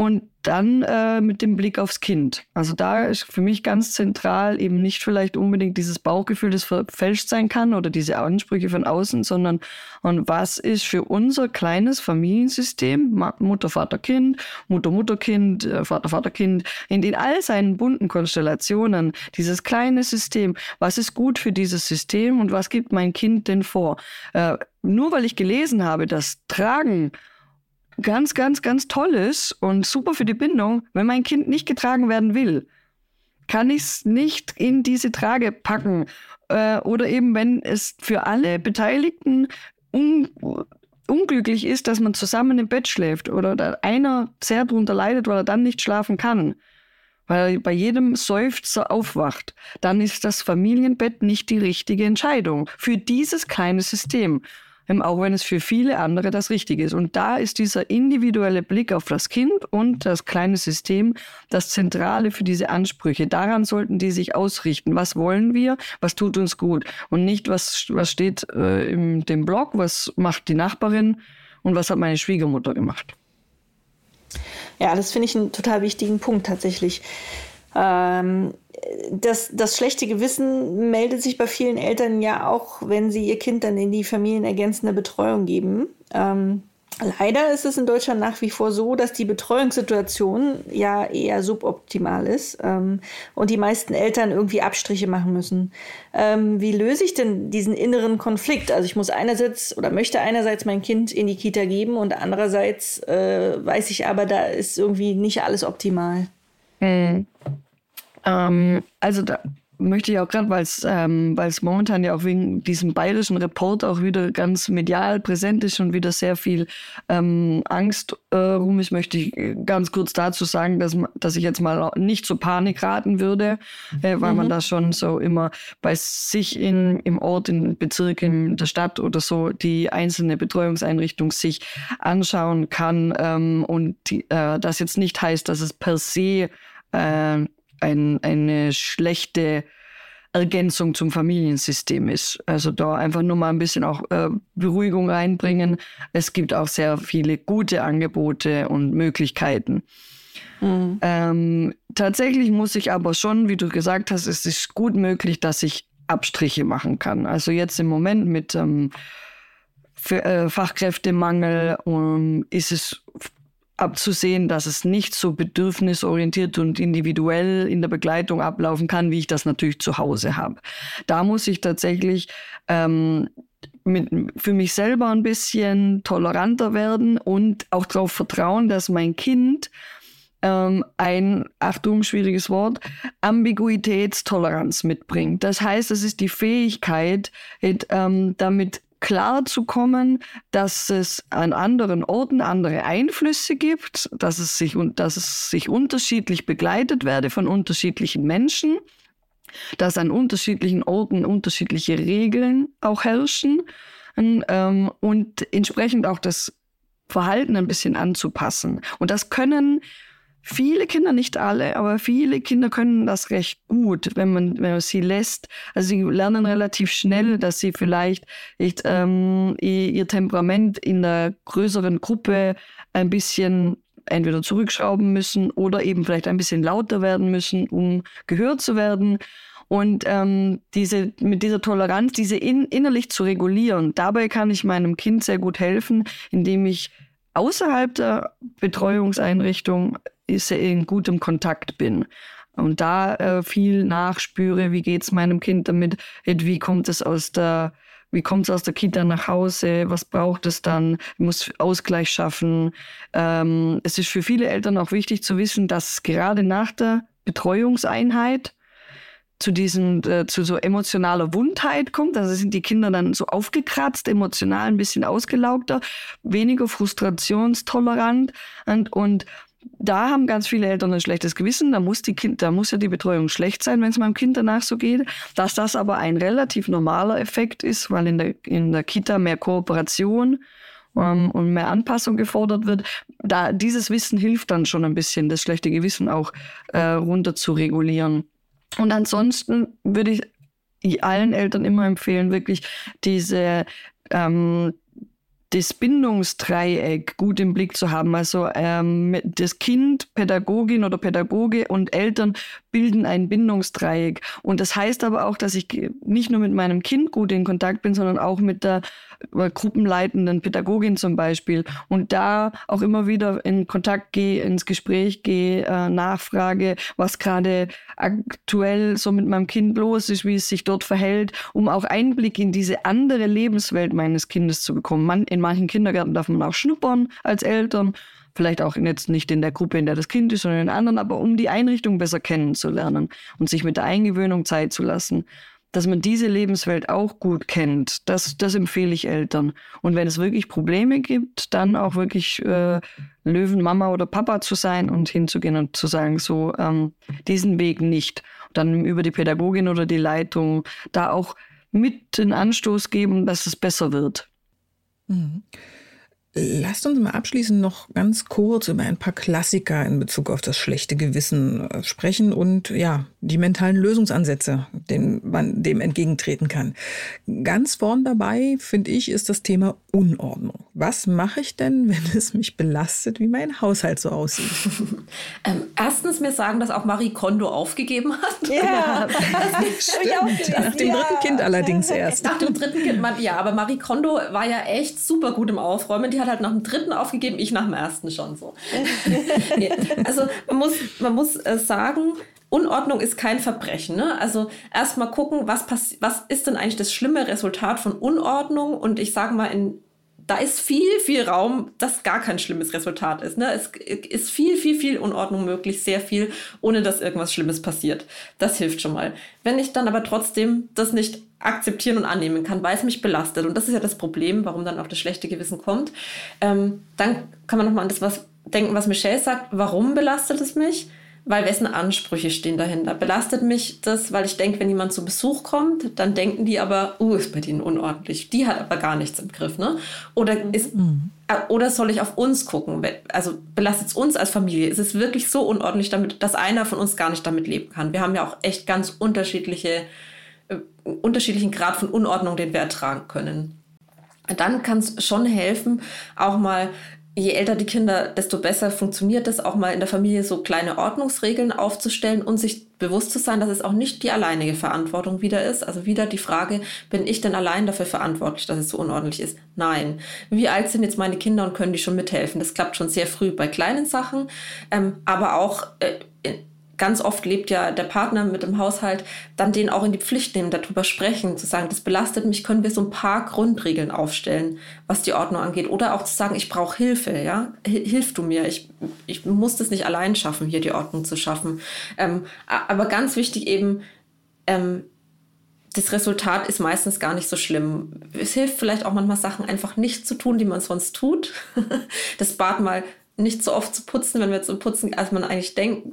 Und dann äh, mit dem Blick aufs Kind. Also da ist für mich ganz zentral eben nicht vielleicht unbedingt dieses Bauchgefühl, das verfälscht sein kann oder diese Ansprüche von außen, sondern und was ist für unser kleines Familiensystem, Mutter, Vater, Kind, Mutter, Mutter, Kind, äh, Vater, Vater, Kind, in den all seinen bunten Konstellationen, dieses kleine System, was ist gut für dieses System und was gibt mein Kind denn vor? Äh, nur weil ich gelesen habe, dass Tragen ganz, ganz, ganz toll ist und super für die Bindung, wenn mein Kind nicht getragen werden will, kann ich es nicht in diese Trage packen. Äh, oder eben, wenn es für alle Beteiligten un unglücklich ist, dass man zusammen im Bett schläft oder einer sehr darunter leidet, weil er dann nicht schlafen kann, weil er bei jedem Seufzer aufwacht, dann ist das Familienbett nicht die richtige Entscheidung für dieses kleine System auch wenn es für viele andere das Richtige ist. Und da ist dieser individuelle Blick auf das Kind und das kleine System das Zentrale für diese Ansprüche. Daran sollten die sich ausrichten. Was wollen wir? Was tut uns gut? Und nicht, was, was steht äh, in dem Blog, was macht die Nachbarin und was hat meine Schwiegermutter gemacht. Ja, das finde ich einen total wichtigen Punkt tatsächlich. Ähm, das, das schlechte Gewissen meldet sich bei vielen Eltern ja auch, wenn sie ihr Kind dann in die familienergänzende Betreuung geben. Ähm, Leider ist es in Deutschland nach wie vor so, dass die Betreuungssituation ja eher suboptimal ist ähm, und die meisten Eltern irgendwie Abstriche machen müssen. Ähm, wie löse ich denn diesen inneren Konflikt? Also ich muss einerseits oder möchte einerseits mein Kind in die Kita geben und andererseits äh, weiß ich aber, da ist irgendwie nicht alles optimal. Mhm. Ähm, also da möchte ich auch gerade, weil es ähm, momentan ja auch wegen diesem bayerischen Report auch wieder ganz medial präsent ist und wieder sehr viel ähm, Angst äh, rum ist, möchte ich ganz kurz dazu sagen, dass, dass ich jetzt mal nicht zur Panik raten würde, äh, weil mhm. man da schon so immer bei sich in, im Ort, im Bezirk, in der Stadt oder so die einzelne Betreuungseinrichtung sich anschauen kann ähm, und die, äh, das jetzt nicht heißt, dass es per se äh, ein, eine schlechte Ergänzung zum Familiensystem ist. Also da einfach nur mal ein bisschen auch äh, Beruhigung reinbringen. Es gibt auch sehr viele gute Angebote und Möglichkeiten. Mhm. Ähm, tatsächlich muss ich aber schon, wie du gesagt hast, es ist gut möglich, dass ich Abstriche machen kann. Also jetzt im Moment mit ähm, äh, Fachkräftemangel um, ist es abzusehen, dass es nicht so bedürfnisorientiert und individuell in der Begleitung ablaufen kann, wie ich das natürlich zu Hause habe. Da muss ich tatsächlich ähm, mit, für mich selber ein bisschen toleranter werden und auch darauf vertrauen, dass mein Kind ähm, ein, Achtung, schwieriges Wort, Ambiguitätstoleranz mitbringt. Das heißt, es ist die Fähigkeit, ähm, damit klar zu kommen, dass es an anderen Orten andere Einflüsse gibt, dass es sich, dass es sich unterschiedlich begleitet werde von unterschiedlichen Menschen, dass an unterschiedlichen Orten unterschiedliche Regeln auch herrschen und, ähm, und entsprechend auch das Verhalten ein bisschen anzupassen. Und das können Viele Kinder, nicht alle, aber viele Kinder können das recht gut, wenn man, wenn man sie lässt. Also sie lernen relativ schnell, dass sie vielleicht echt, ähm, ihr Temperament in der größeren Gruppe ein bisschen entweder zurückschrauben müssen oder eben vielleicht ein bisschen lauter werden müssen, um gehört zu werden. Und ähm, diese, mit dieser Toleranz, diese in, innerlich zu regulieren, dabei kann ich meinem Kind sehr gut helfen, indem ich außerhalb der Betreuungseinrichtung in gutem Kontakt bin. Und da äh, viel nachspüre, wie geht es meinem Kind damit, wie kommt es aus der, wie kommt es aus der Kita nach Hause, was braucht es dann, ich muss Ausgleich schaffen. Ähm, es ist für viele Eltern auch wichtig zu wissen, dass gerade nach der Betreuungseinheit zu diesen, äh, zu so emotionaler Wundheit kommt. Also sind die Kinder dann so aufgekratzt, emotional ein bisschen ausgelaugter, weniger frustrationstolerant und, und da haben ganz viele Eltern ein schlechtes Gewissen. Da muss, die kind, da muss ja die Betreuung schlecht sein, wenn es meinem Kind danach so geht. Dass das aber ein relativ normaler Effekt ist, weil in der, in der Kita mehr Kooperation ähm, und mehr Anpassung gefordert wird. Da, dieses Wissen hilft dann schon ein bisschen, das schlechte Gewissen auch äh, runter zu regulieren. Und ansonsten würde ich allen Eltern immer empfehlen, wirklich diese ähm, das Bindungsdreieck gut im Blick zu haben. Also ähm, das Kind, Pädagogin oder Pädagoge und Eltern bilden ein Bindungsdreieck. Und das heißt aber auch, dass ich nicht nur mit meinem Kind gut in Kontakt bin, sondern auch mit der gruppenleitenden Pädagogin zum Beispiel. Und da auch immer wieder in Kontakt gehe, ins Gespräch gehe, äh, nachfrage, was gerade aktuell so mit meinem Kind los ist, wie es sich dort verhält, um auch Einblick in diese andere Lebenswelt meines Kindes zu bekommen. Man, in manchen Kindergärten darf man auch schnuppern als Eltern vielleicht auch jetzt nicht in der Gruppe, in der das Kind ist, sondern in anderen, aber um die Einrichtung besser kennenzulernen und sich mit der Eingewöhnung Zeit zu lassen dass man diese Lebenswelt auch gut kennt. Das, das empfehle ich Eltern. Und wenn es wirklich Probleme gibt, dann auch wirklich äh, Löwen, Mama oder Papa zu sein und hinzugehen und zu sagen, so ähm, diesen Weg nicht. dann über die Pädagogin oder die Leitung da auch mit den Anstoß geben, dass es besser wird. Mhm. Lasst uns mal abschließend noch ganz kurz über ein paar Klassiker in Bezug auf das schlechte Gewissen äh, sprechen und ja, die mentalen Lösungsansätze, denen man dem entgegentreten kann. Ganz vorn dabei, finde ich, ist das Thema Unordnung. Was mache ich denn, wenn es mich belastet, wie mein Haushalt so aussieht? ähm, erstens mir sagen, dass auch Marie Kondo aufgegeben hat. Ja, das stimmt. Nach dem dritten Kind allerdings erst. Nach dem dritten Kind, man, ja, aber Marie Kondo war ja echt super gut im Aufräumen. Die hat halt nach dem dritten aufgegeben, ich nach dem ersten schon so. also man muss, man muss äh, sagen, Unordnung ist kein Verbrechen. Ne? Also erstmal gucken, was, was ist denn eigentlich das schlimme Resultat von Unordnung? Und ich sage mal, in da ist viel, viel Raum, das gar kein schlimmes Resultat ist. Ne? Es ist viel, viel, viel Unordnung möglich, sehr viel, ohne dass irgendwas Schlimmes passiert. Das hilft schon mal. Wenn ich dann aber trotzdem das nicht akzeptieren und annehmen kann, weil es mich belastet, und das ist ja das Problem, warum dann auch das schlechte Gewissen kommt, ähm, dann kann man nochmal an das was denken, was Michelle sagt, warum belastet es mich? Weil wessen Ansprüche stehen dahinter. Belastet mich das, weil ich denke, wenn jemand zu Besuch kommt, dann denken die aber, uh, ist bei denen unordentlich. Die hat aber gar nichts im Griff, ne? Oder mhm. ist, mhm. oder soll ich auf uns gucken? Also belastet es uns als Familie? Ist es wirklich so unordentlich, damit, dass einer von uns gar nicht damit leben kann? Wir haben ja auch echt ganz unterschiedliche, äh, unterschiedlichen Grad von Unordnung, den wir ertragen können dann kann es schon helfen, auch mal je älter die Kinder, desto besser funktioniert es auch mal in der Familie so kleine Ordnungsregeln aufzustellen und sich bewusst zu sein, dass es auch nicht die alleinige Verantwortung wieder ist. Also wieder die Frage, bin ich denn allein dafür verantwortlich, dass es so unordentlich ist? Nein. Wie alt sind jetzt meine Kinder und können die schon mithelfen? Das klappt schon sehr früh bei kleinen Sachen, ähm, aber auch äh, ganz oft lebt ja der Partner mit dem Haushalt, dann den auch in die Pflicht nehmen, darüber sprechen, zu sagen, das belastet mich, können wir so ein paar Grundregeln aufstellen, was die Ordnung angeht. Oder auch zu sagen, ich brauche Hilfe, ja, hilf du mir, ich, ich muss das nicht allein schaffen, hier die Ordnung zu schaffen. Ähm, aber ganz wichtig eben, ähm, das Resultat ist meistens gar nicht so schlimm. Es hilft vielleicht auch manchmal Sachen einfach nicht zu tun, die man sonst tut. das Bad mal nicht so oft zu putzen, wenn wir zu putzen, als man eigentlich denkt,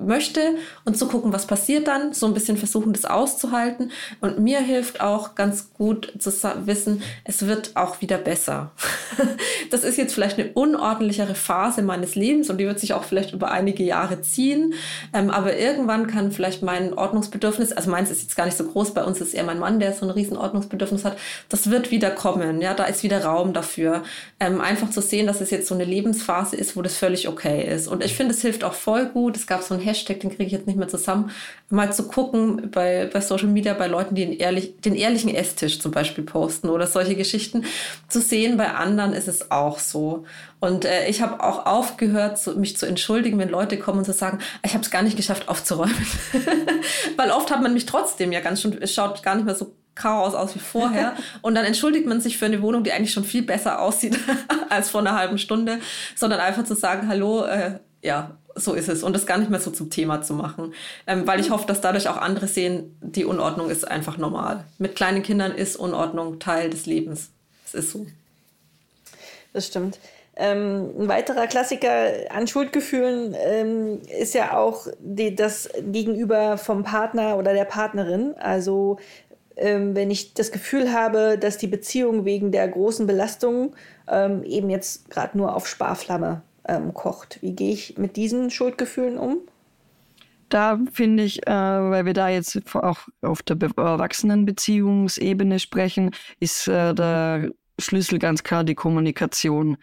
möchte und zu gucken, was passiert dann, so ein bisschen versuchen, das auszuhalten. Und mir hilft auch ganz gut zu wissen, es wird auch wieder besser. das ist jetzt vielleicht eine unordentlichere Phase meines Lebens und die wird sich auch vielleicht über einige Jahre ziehen. Ähm, aber irgendwann kann vielleicht mein Ordnungsbedürfnis, also meins ist jetzt gar nicht so groß, bei uns ist eher mein Mann, der so ein riesen Ordnungsbedürfnis hat, das wird wieder kommen. Ja, da ist wieder Raum dafür. Ähm, einfach zu sehen, dass es jetzt so eine Lebensphase ist, wo das völlig okay ist. Und ich finde, es hilft auch voll gut. Es gab so ein Hashtag, den kriege ich jetzt nicht mehr zusammen, mal zu gucken bei, bei Social Media, bei Leuten, die den, ehrlich, den ehrlichen Esstisch zum Beispiel posten oder solche Geschichten, zu sehen, bei anderen ist es auch so. Und äh, ich habe auch aufgehört, zu, mich zu entschuldigen, wenn Leute kommen und zu sagen, ich habe es gar nicht geschafft aufzuräumen. Weil oft hat man mich trotzdem ja ganz schön, es schaut gar nicht mehr so Chaos aus wie vorher. Und dann entschuldigt man sich für eine Wohnung, die eigentlich schon viel besser aussieht als vor einer halben Stunde, sondern einfach zu sagen, hallo, äh, ja, so ist es und das gar nicht mehr so zum Thema zu machen, ähm, weil ich hoffe, dass dadurch auch andere sehen, die Unordnung ist einfach normal. Mit kleinen Kindern ist Unordnung Teil des Lebens. Es ist so. Das stimmt. Ähm, ein weiterer Klassiker an Schuldgefühlen ähm, ist ja auch die, das Gegenüber vom Partner oder der Partnerin. Also ähm, wenn ich das Gefühl habe, dass die Beziehung wegen der großen Belastung ähm, eben jetzt gerade nur auf Sparflamme ähm, kocht. Wie gehe ich mit diesen Schuldgefühlen um? Da finde ich, äh, weil wir da jetzt auch auf der Erwachsenenbeziehungsebene sprechen, ist äh, der Schlüssel ganz klar die Kommunikation.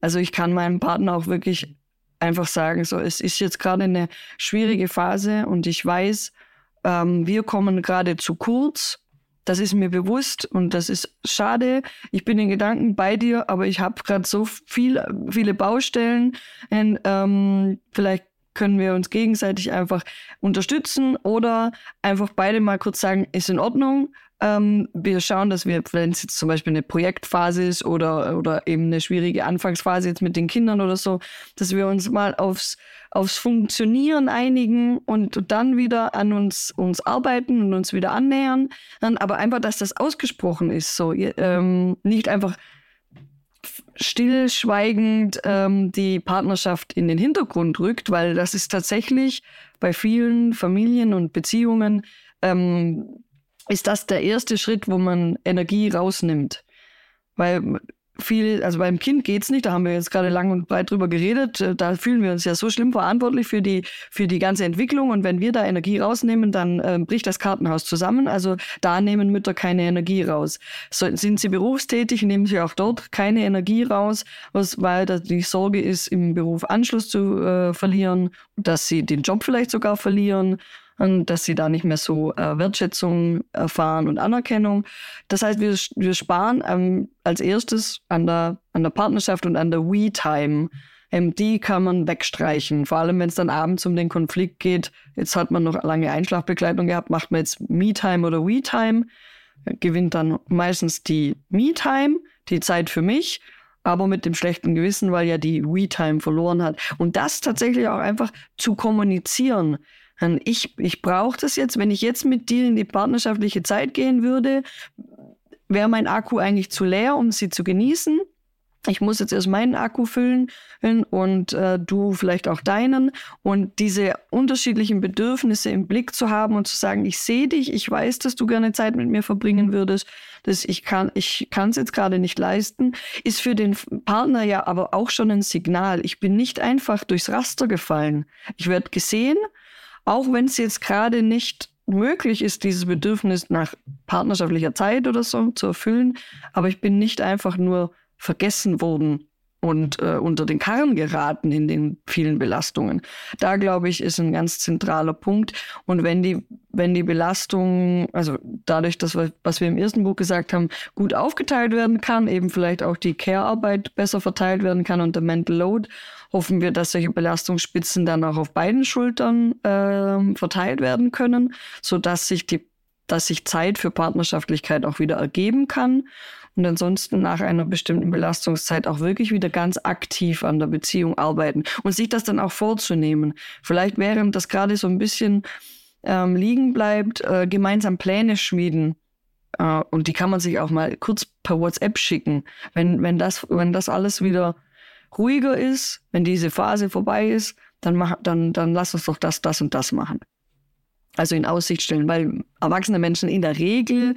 Also ich kann meinem Partner auch wirklich einfach sagen, so es ist jetzt gerade eine schwierige Phase und ich weiß, ähm, wir kommen gerade zu kurz das ist mir bewusst und das ist schade. Ich bin in Gedanken bei dir, aber ich habe gerade so viel, viele Baustellen. Und, ähm, vielleicht können wir uns gegenseitig einfach unterstützen oder einfach beide mal kurz sagen, ist in Ordnung. Ähm, wir schauen, dass wir, wenn es jetzt zum Beispiel eine Projektphase ist oder, oder eben eine schwierige Anfangsphase jetzt mit den Kindern oder so, dass wir uns mal aufs, aufs Funktionieren einigen und dann wieder an uns, uns arbeiten und uns wieder annähern. Aber einfach, dass das ausgesprochen ist, so ähm, nicht einfach stillschweigend ähm, die Partnerschaft in den Hintergrund rückt, weil das ist tatsächlich bei vielen Familien und Beziehungen ähm, ist das der erste Schritt, wo man Energie rausnimmt. Weil viel, also beim Kind geht's nicht, da haben wir jetzt gerade lang und breit drüber geredet. Äh, da fühlen wir uns ja so schlimm verantwortlich für die, für die ganze Entwicklung. Und wenn wir da Energie rausnehmen, dann äh, bricht das Kartenhaus zusammen. Also da nehmen Mütter keine Energie raus. So, sind sie berufstätig, nehmen sie auch dort keine Energie raus, was, weil da die Sorge ist, im Beruf Anschluss zu äh, verlieren, dass sie den Job vielleicht sogar verlieren dass sie da nicht mehr so äh, Wertschätzung erfahren und Anerkennung. Das heißt, wir, wir sparen ähm, als erstes an der, an der Partnerschaft und an der We-Time. Ähm, die kann man wegstreichen. Vor allem, wenn es dann abends um den Konflikt geht. Jetzt hat man noch lange Einschlafbegleitung gehabt, macht man jetzt Me-Time oder We-Time. Gewinnt dann meistens die Me-Time, die Zeit für mich aber mit dem schlechten Gewissen, weil ja die We-Time verloren hat. Und das tatsächlich auch einfach zu kommunizieren. Ich, ich brauche das jetzt, wenn ich jetzt mit dir in die partnerschaftliche Zeit gehen würde, wäre mein Akku eigentlich zu leer, um sie zu genießen ich muss jetzt erst meinen Akku füllen und äh, du vielleicht auch deinen. Und diese unterschiedlichen Bedürfnisse im Blick zu haben und zu sagen, ich sehe dich, ich weiß, dass du gerne Zeit mit mir verbringen würdest, dass ich kann, ich kann es jetzt gerade nicht leisten, ist für den Partner ja aber auch schon ein Signal. Ich bin nicht einfach durchs Raster gefallen. Ich werde gesehen, auch wenn es jetzt gerade nicht möglich ist, dieses Bedürfnis nach partnerschaftlicher Zeit oder so zu erfüllen, aber ich bin nicht einfach nur vergessen wurden und äh, unter den Karren geraten in den vielen Belastungen. Da glaube ich, ist ein ganz zentraler Punkt. Und wenn die, wenn die Belastung, also dadurch, dass wir, was wir im ersten Buch gesagt haben, gut aufgeteilt werden kann, eben vielleicht auch die Care-Arbeit besser verteilt werden kann und der Mental Load, hoffen wir, dass solche Belastungsspitzen dann auch auf beiden Schultern äh, verteilt werden können, so dass sich die dass sich Zeit für Partnerschaftlichkeit auch wieder ergeben kann und ansonsten nach einer bestimmten Belastungszeit auch wirklich wieder ganz aktiv an der Beziehung arbeiten und sich das dann auch vorzunehmen. Vielleicht während das gerade so ein bisschen ähm, liegen bleibt, äh, gemeinsam Pläne schmieden. Äh, und die kann man sich auch mal kurz per WhatsApp schicken. Wenn, wenn, das, wenn das alles wieder ruhiger ist, wenn diese Phase vorbei ist, dann, mach, dann, dann lass uns doch das, das und das machen. Also in Aussicht stellen, weil erwachsene Menschen in der Regel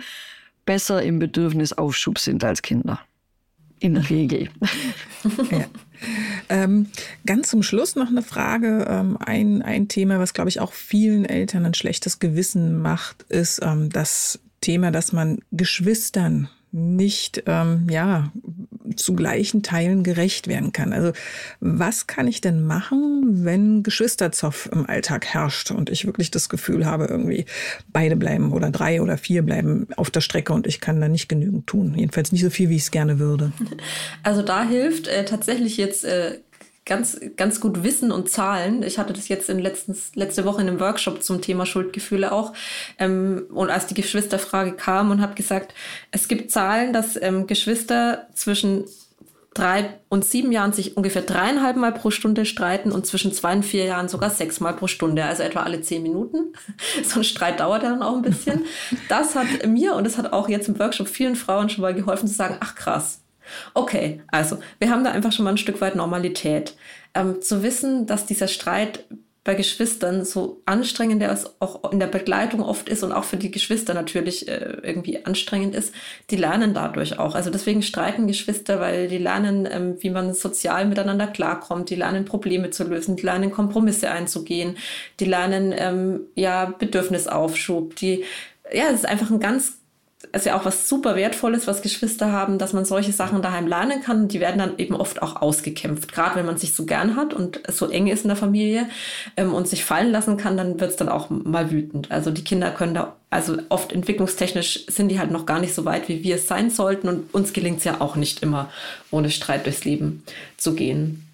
besser im Bedürfnisaufschub sind als Kinder. In der Regel. ja. Ähm, ganz zum Schluss noch eine Frage. Ähm, ein, ein Thema, was, glaube ich, auch vielen Eltern ein schlechtes Gewissen macht, ist ähm, das Thema, dass man Geschwistern nicht ähm, ja zu gleichen Teilen gerecht werden kann. Also was kann ich denn machen, wenn Geschwisterzoff im Alltag herrscht und ich wirklich das Gefühl habe, irgendwie beide bleiben oder drei oder vier bleiben auf der Strecke und ich kann da nicht genügend tun. Jedenfalls nicht so viel, wie ich es gerne würde. Also da hilft äh, tatsächlich jetzt äh, ganz, ganz gut Wissen und Zahlen. Ich hatte das jetzt in letztens, letzte Woche in einem Workshop zum Thema Schuldgefühle auch. Ähm, und als die Geschwisterfrage kam und habe gesagt, es gibt Zahlen, dass ähm, Geschwister zwischen drei und sieben Jahren sich ungefähr dreieinhalb Mal pro Stunde streiten und zwischen zwei und vier Jahren sogar sechs Mal pro Stunde, also etwa alle zehn Minuten. so ein Streit dauert dann auch ein bisschen. Das hat mir und das hat auch jetzt im Workshop vielen Frauen schon mal geholfen zu sagen, ach krass, Okay, also wir haben da einfach schon mal ein Stück weit Normalität. Ähm, zu wissen, dass dieser Streit bei Geschwistern so anstrengend der es auch in der Begleitung oft ist und auch für die Geschwister natürlich äh, irgendwie anstrengend ist, die lernen dadurch auch. Also deswegen streiten Geschwister, weil die lernen, ähm, wie man sozial miteinander klarkommt, die lernen Probleme zu lösen, die lernen Kompromisse einzugehen, die lernen ähm, ja Bedürfnisaufschub, die ja, es ist einfach ein ganz ist ja auch was super Wertvolles, was Geschwister haben, dass man solche Sachen daheim lernen kann. Die werden dann eben oft auch ausgekämpft. Gerade wenn man sich so gern hat und so eng ist in der Familie ähm, und sich fallen lassen kann, dann wird es dann auch mal wütend. Also die Kinder können da, also oft entwicklungstechnisch sind die halt noch gar nicht so weit, wie wir es sein sollten. Und uns gelingt es ja auch nicht immer, ohne Streit durchs Leben zu gehen.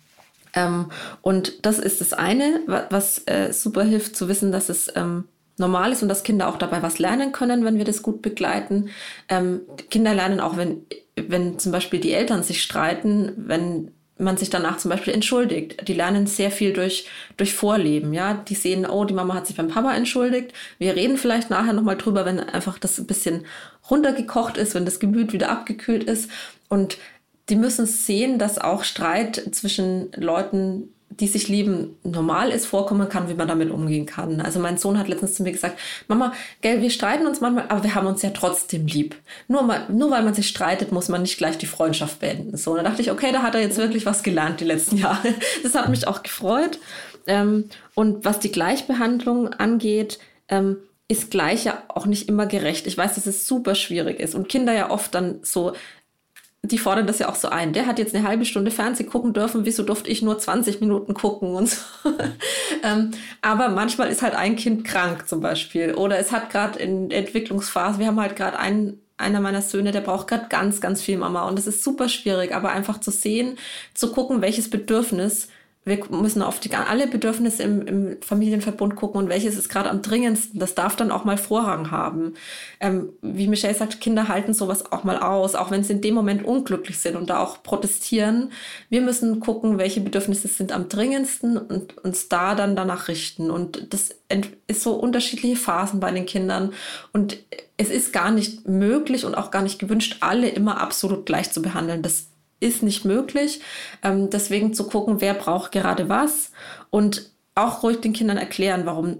Ähm, und das ist das eine, was äh, super hilft zu wissen, dass es ähm, normal ist und dass Kinder auch dabei was lernen können, wenn wir das gut begleiten. Ähm, Kinder lernen auch, wenn, wenn zum Beispiel die Eltern sich streiten, wenn man sich danach zum Beispiel entschuldigt. Die lernen sehr viel durch, durch Vorleben, ja. Die sehen, oh, die Mama hat sich beim Papa entschuldigt. Wir reden vielleicht nachher nochmal drüber, wenn einfach das ein bisschen runtergekocht ist, wenn das Gemüt wieder abgekühlt ist. Und die müssen sehen, dass auch Streit zwischen Leuten die sich lieben, normal ist, vorkommen kann, wie man damit umgehen kann. Also mein Sohn hat letztens zu mir gesagt, Mama, gell, wir streiten uns manchmal, aber wir haben uns ja trotzdem lieb. Nur, mal, nur weil man sich streitet, muss man nicht gleich die Freundschaft beenden. So, und da dachte ich, okay, da hat er jetzt wirklich was gelernt die letzten Jahre. Das hat mich auch gefreut. Ähm, und was die Gleichbehandlung angeht, ähm, ist gleich ja auch nicht immer gerecht. Ich weiß, dass es super schwierig ist und Kinder ja oft dann so die fordern das ja auch so ein. Der hat jetzt eine halbe Stunde Fernsehen gucken dürfen, wieso durfte ich nur 20 Minuten gucken und so. ähm, aber manchmal ist halt ein Kind krank zum Beispiel oder es hat gerade in Entwicklungsphase, wir haben halt gerade einen einer meiner Söhne, der braucht gerade ganz, ganz viel Mama. Und das ist super schwierig, aber einfach zu sehen, zu gucken, welches Bedürfnis wir müssen auf die, alle Bedürfnisse im, im Familienverbund gucken und welches ist gerade am dringendsten. Das darf dann auch mal Vorrang haben. Ähm, wie Michelle sagt, Kinder halten sowas auch mal aus, auch wenn sie in dem Moment unglücklich sind und da auch protestieren. Wir müssen gucken, welche Bedürfnisse sind am dringendsten und uns da dann danach richten. Und das ist so unterschiedliche Phasen bei den Kindern. Und es ist gar nicht möglich und auch gar nicht gewünscht, alle immer absolut gleich zu behandeln. Das ist nicht möglich. Ähm, deswegen zu gucken, wer braucht gerade was und auch ruhig den Kindern erklären, warum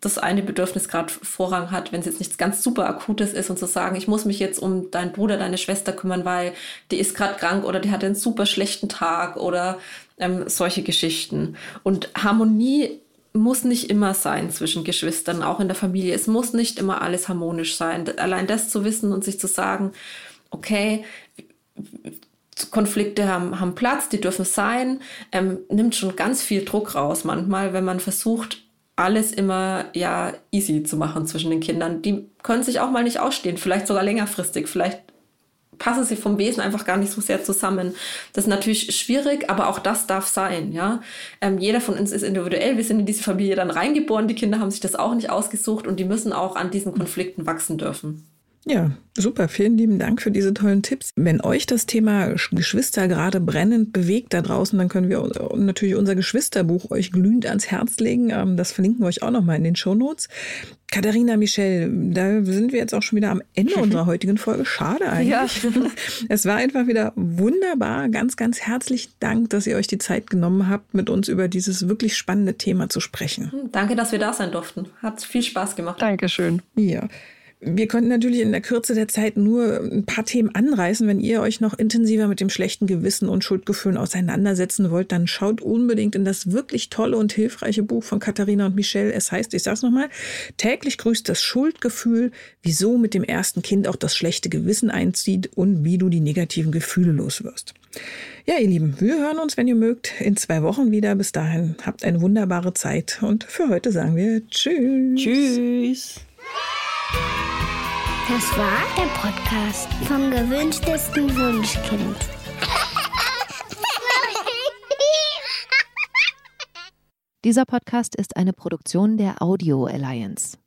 das eine Bedürfnis gerade Vorrang hat, wenn es jetzt nichts ganz super Akutes ist und zu sagen, ich muss mich jetzt um deinen Bruder, deine Schwester kümmern, weil die ist gerade krank oder die hat einen super schlechten Tag oder ähm, solche Geschichten. Und Harmonie muss nicht immer sein zwischen Geschwistern, auch in der Familie. Es muss nicht immer alles harmonisch sein. Allein das zu wissen und sich zu sagen, okay, Konflikte haben, haben Platz, die dürfen sein, ähm, nimmt schon ganz viel Druck raus manchmal, wenn man versucht, alles immer ja easy zu machen zwischen den Kindern. Die können sich auch mal nicht ausstehen, vielleicht sogar längerfristig, vielleicht passen sie vom Wesen einfach gar nicht so sehr zusammen. Das ist natürlich schwierig, aber auch das darf sein, ja. Ähm, jeder von uns ist individuell. Wir sind in diese Familie dann reingeboren. Die Kinder haben sich das auch nicht ausgesucht und die müssen auch an diesen Konflikten wachsen dürfen. Ja, super. Vielen lieben Dank für diese tollen Tipps. Wenn euch das Thema Geschwister gerade brennend bewegt da draußen, dann können wir natürlich unser Geschwisterbuch euch glühend ans Herz legen. Ähm, das verlinken wir euch auch nochmal in den Show Notes. Katharina, Michelle, da sind wir jetzt auch schon wieder am Ende unserer heutigen Folge. Schade eigentlich. Ja. Es war einfach wieder wunderbar. Ganz, ganz herzlichen Dank, dass ihr euch die Zeit genommen habt, mit uns über dieses wirklich spannende Thema zu sprechen. Danke, dass wir da sein durften. Hat viel Spaß gemacht. Dankeschön. Ja. Wir könnten natürlich in der Kürze der Zeit nur ein paar Themen anreißen. Wenn ihr euch noch intensiver mit dem schlechten Gewissen und Schuldgefühlen auseinandersetzen wollt, dann schaut unbedingt in das wirklich tolle und hilfreiche Buch von Katharina und Michelle. Es heißt, ich sag's nochmal, täglich grüßt das Schuldgefühl, wieso mit dem ersten Kind auch das schlechte Gewissen einzieht und wie du die negativen Gefühle loswirst. Ja, ihr Lieben, wir hören uns, wenn ihr mögt, in zwei Wochen wieder. Bis dahin habt eine wunderbare Zeit und für heute sagen wir Tschüss. Tschüss. Das war der Podcast vom gewünschtesten Wunschkind. Dieser Podcast ist eine Produktion der Audio Alliance.